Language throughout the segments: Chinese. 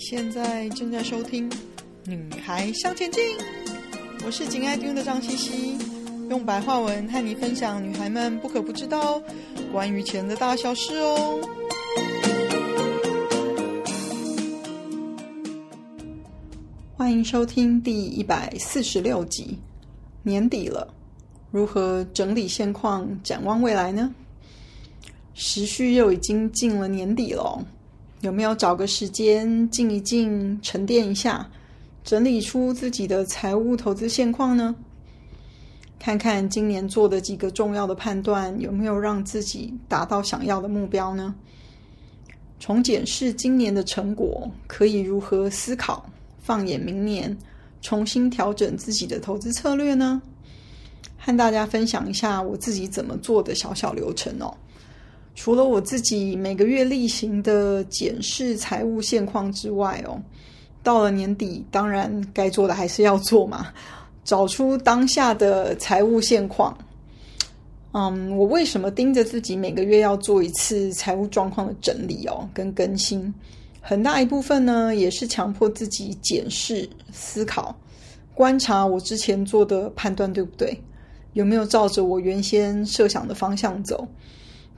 现在正在收听《女孩向前进》，我是紧爱听的张茜茜，用白话文和你分享女孩们不可不知道关于钱的大小事哦。欢迎收听第一百四十六集。年底了，如何整理现况，展望未来呢？时序又已经进了年底了。有没有找个时间静一静、沉淀一下，整理出自己的财务投资现况呢？看看今年做的几个重要的判断，有没有让自己达到想要的目标呢？从检视今年的成果，可以如何思考？放眼明年，重新调整自己的投资策略呢？和大家分享一下我自己怎么做的小小流程哦。除了我自己每个月例行的检视财务现况之外，哦，到了年底，当然该做的还是要做嘛，找出当下的财务现况。嗯，我为什么盯着自己每个月要做一次财务状况的整理哦，跟更新？很大一部分呢，也是强迫自己检视、思考、观察我之前做的判断对不对，有没有照着我原先设想的方向走。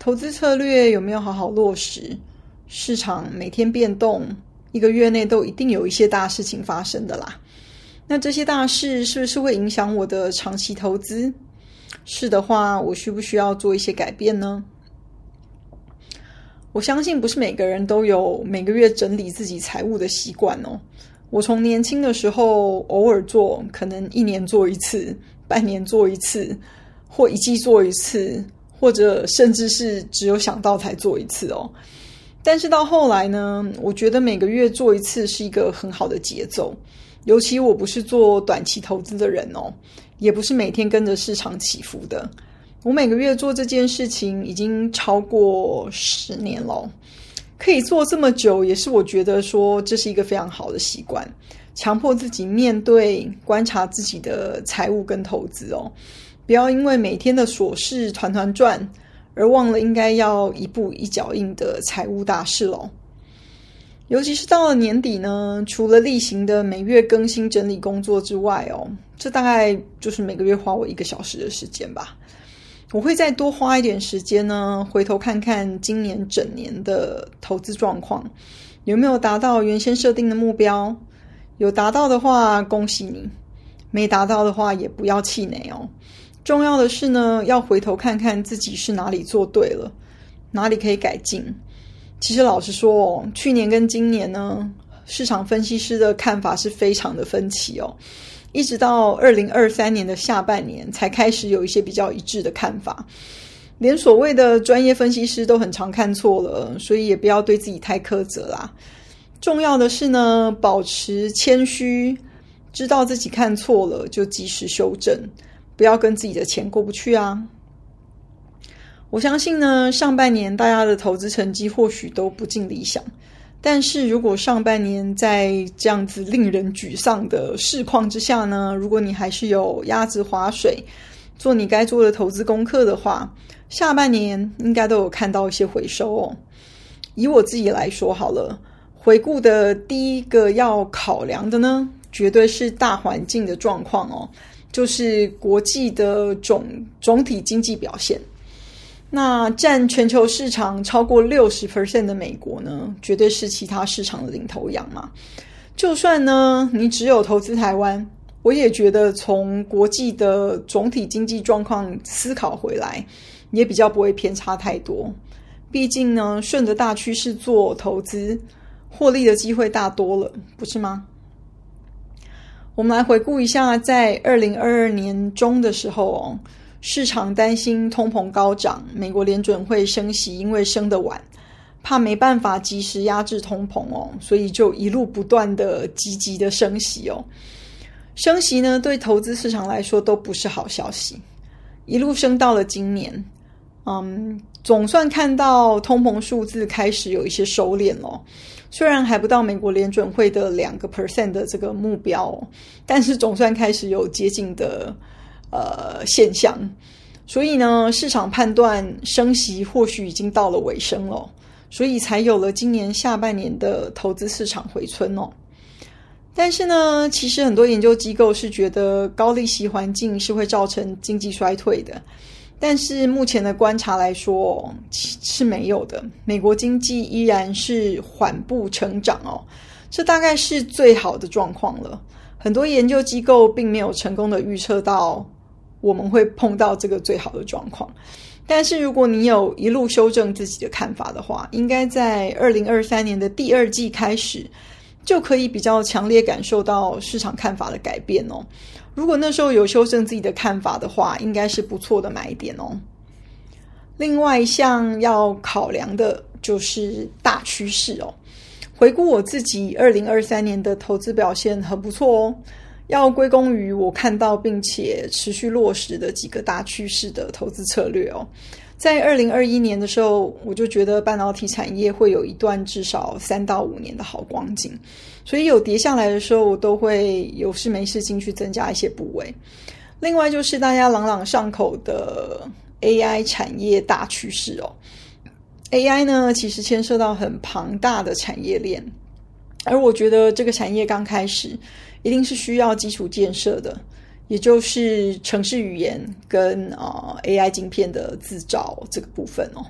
投资策略有没有好好落实？市场每天变动，一个月内都一定有一些大事情发生的啦。那这些大事是不是会影响我的长期投资？是的话，我需不需要做一些改变呢？我相信不是每个人都有每个月整理自己财务的习惯哦。我从年轻的时候偶尔做，可能一年做一次，半年做一次，或一季做一次。或者甚至是只有想到才做一次哦，但是到后来呢，我觉得每个月做一次是一个很好的节奏。尤其我不是做短期投资的人哦，也不是每天跟着市场起伏的。我每个月做这件事情已经超过十年了，可以做这么久，也是我觉得说这是一个非常好的习惯。强迫自己面对、观察自己的财务跟投资哦。不要因为每天的琐事团团转，而忘了应该要一步一脚印的财务大事喽。尤其是到了年底呢，除了例行的每月更新整理工作之外哦，这大概就是每个月花我一个小时的时间吧。我会再多花一点时间呢，回头看看今年整年的投资状况，有没有达到原先设定的目标。有达到的话，恭喜你；没达到的话，也不要气馁哦。重要的是呢，要回头看看自己是哪里做对了，哪里可以改进。其实老实说哦，去年跟今年呢，市场分析师的看法是非常的分歧哦。一直到二零二三年的下半年，才开始有一些比较一致的看法。连所谓的专业分析师都很常看错了，所以也不要对自己太苛责啦。重要的是呢，保持谦虚，知道自己看错了就及时修正。不要跟自己的钱过不去啊！我相信呢，上半年大家的投资成绩或许都不尽理想，但是如果上半年在这样子令人沮丧的市况之下呢，如果你还是有鸭子划水，做你该做的投资功课的话，下半年应该都有看到一些回收哦。以我自己来说好了，回顾的第一个要考量的呢，绝对是大环境的状况哦。就是国际的总总体经济表现，那占全球市场超过六十 percent 的美国呢，绝对是其他市场的领头羊嘛。就算呢，你只有投资台湾，我也觉得从国际的总体经济状况思考回来，也比较不会偏差太多。毕竟呢，顺着大趋势做投资，获利的机会大多了，不是吗？我们来回顾一下，在二零二二年中的时候哦，市场担心通膨高涨，美国联准会升息，因为升得晚，怕没办法及时压制通膨哦，所以就一路不断的积极的升息哦。升息呢，对投资市场来说都不是好消息，一路升到了今年，嗯，总算看到通膨数字开始有一些收敛了。虽然还不到美国联准会的两个 percent 的这个目标，但是总算开始有接近的呃现象。所以呢，市场判断升息或许已经到了尾声了，所以才有了今年下半年的投资市场回春哦。但是呢，其实很多研究机构是觉得高利息环境是会造成经济衰退的。但是目前的观察来说，是没有的。美国经济依然是缓步成长哦，这大概是最好的状况了。很多研究机构并没有成功的预测到我们会碰到这个最好的状况。但是如果你有一路修正自己的看法的话，应该在二零二三年的第二季开始，就可以比较强烈感受到市场看法的改变哦。如果那时候有修正自己的看法的话，应该是不错的买点哦。另外一项要考量的就是大趋势哦。回顾我自己二零二三年的投资表现很不错哦，要归功于我看到并且持续落实的几个大趋势的投资策略哦。在二零二一年的时候，我就觉得半导体产业会有一段至少三到五年的好光景，所以有跌下来的时候，我都会有事没事进去增加一些部位。另外就是大家朗朗上口的 AI 产业大趋势哦，AI 呢其实牵涉到很庞大的产业链，而我觉得这个产业刚开始一定是需要基础建设的。也就是城市语言跟啊、AI 晶片的制造这个部分哦。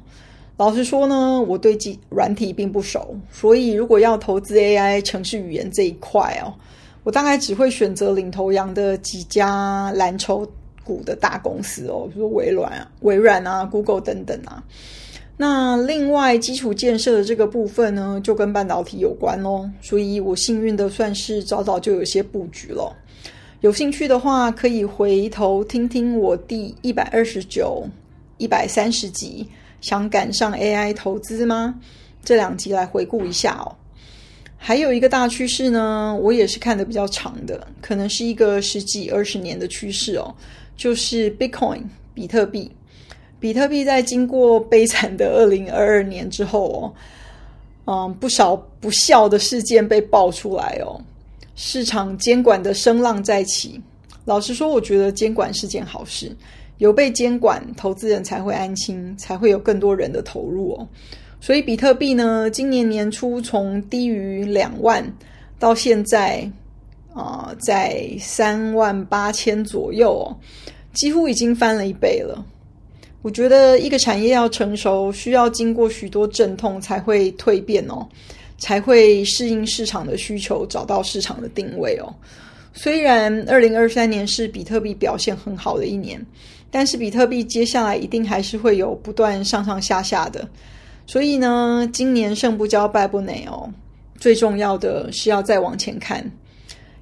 老实说呢，我对软软体并不熟，所以如果要投资 AI 城市语言这一块哦，我大概只会选择领头羊的几家蓝筹股的大公司哦，比如说微软、微软啊、Google 等等啊。那另外基础建设的这个部分呢，就跟半导体有关哦，所以我幸运的算是早早就有些布局了。有兴趣的话，可以回头听听我第一百二十九、一百三十集，想赶上 AI 投资吗？这两集来回顾一下哦。还有一个大趋势呢，我也是看得比较长的，可能是一个十几二十年的趋势哦，就是 Bitcoin 比特币。比特币在经过悲惨的二零二二年之后哦，嗯，不少不孝的事件被爆出来哦。市场监管的声浪再起，老实说，我觉得监管是件好事，有被监管，投资人才会安心，才会有更多人的投入哦。所以，比特币呢，今年年初从低于两万到现在啊、在三万八千左右哦，几乎已经翻了一倍了。我觉得一个产业要成熟，需要经过许多阵痛才会蜕变哦。才会适应市场的需求，找到市场的定位哦。虽然二零二三年是比特币表现很好的一年，但是比特币接下来一定还是会有不断上上下下的。所以呢，今年胜不骄败不馁哦。最重要的是要再往前看，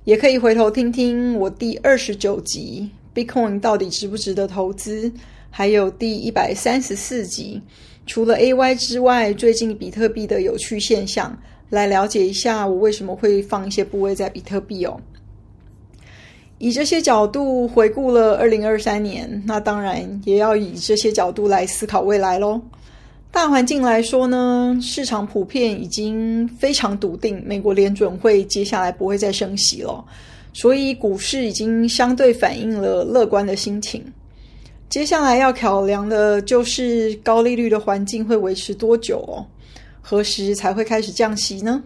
也可以回头听听我第二十九集 Bitcoin 到底值不值得投资，还有第一百三十四集。除了 AY 之外，最近比特币的有趣现象，来了解一下我为什么会放一些部位在比特币哦。以这些角度回顾了二零二三年，那当然也要以这些角度来思考未来喽。大环境来说呢，市场普遍已经非常笃定，美国联准会接下来不会再升息了，所以股市已经相对反映了乐观的心情。接下来要考量的就是高利率的环境会维持多久哦？何时才会开始降息呢？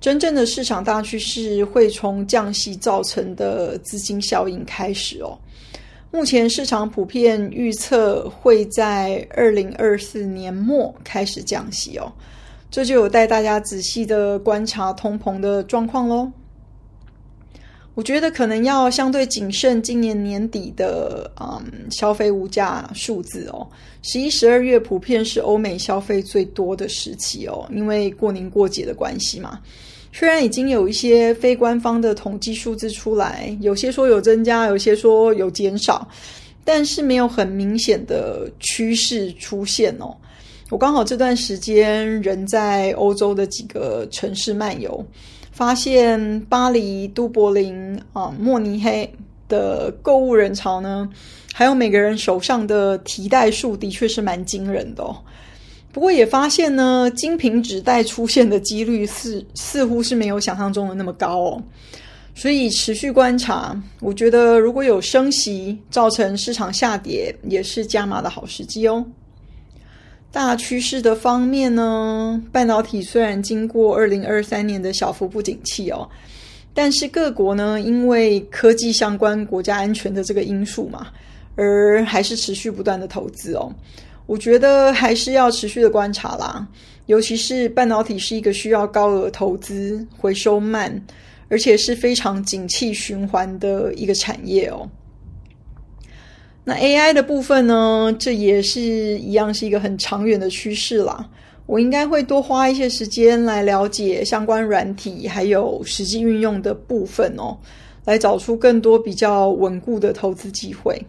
真正的市场大趋势会从降息造成的资金效应开始哦。目前市场普遍预测会在二零二四年末开始降息哦，这就有带大家仔细的观察通膨的状况喽。我觉得可能要相对谨慎，今年年底的嗯消费物价数字哦，十一、十二月普遍是欧美消费最多的时期哦，因为过年过节的关系嘛。虽然已经有一些非官方的统计数字出来，有些说有增加，有些说有减少，但是没有很明显的趋势出现哦。我刚好这段时间人在欧洲的几个城市漫游。发现巴黎、都柏林啊、慕尼黑的购物人潮呢，还有每个人手上的提袋数，的确是蛮惊人的哦。不过也发现呢，精品纸袋出现的几率是似乎是没有想象中的那么高哦。所以持续观察，我觉得如果有升息造成市场下跌，也是加码的好时机哦。大趋势的方面呢，半导体虽然经过二零二三年的小幅不景气哦，但是各国呢，因为科技相关国家安全的这个因素嘛，而还是持续不断的投资哦。我觉得还是要持续的观察啦，尤其是半导体是一个需要高额投资、回收慢，而且是非常景气循环的一个产业哦。那 AI 的部分呢，这也是一样是一个很长远的趋势啦。我应该会多花一些时间来了解相关软体，还有实际运用的部分哦，来找出更多比较稳固的投资机会。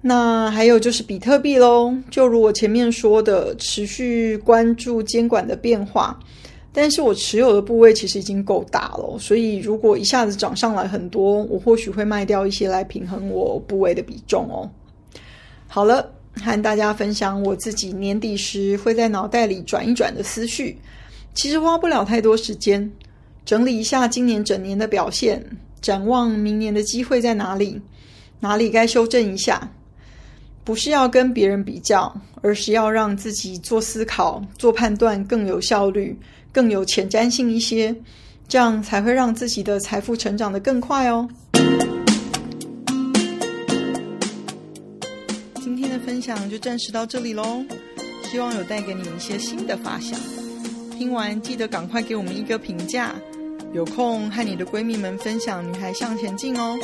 那还有就是比特币喽，就如我前面说的，持续关注监管的变化。但是我持有的部位其实已经够大了，所以如果一下子涨上来很多，我或许会卖掉一些来平衡我部位的比重哦。好了，和大家分享我自己年底时会在脑袋里转一转的思绪，其实花不了太多时间，整理一下今年整年的表现，展望明年的机会在哪里，哪里该修正一下，不是要跟别人比较，而是要让自己做思考、做判断更有效率。更有前瞻性一些，这样才会让自己的财富成长得更快哦。今天的分享就暂时到这里喽，希望有带给你一些新的发想。听完记得赶快给我们一个评价，有空和你的闺蜜们分享《女孩向前进》哦。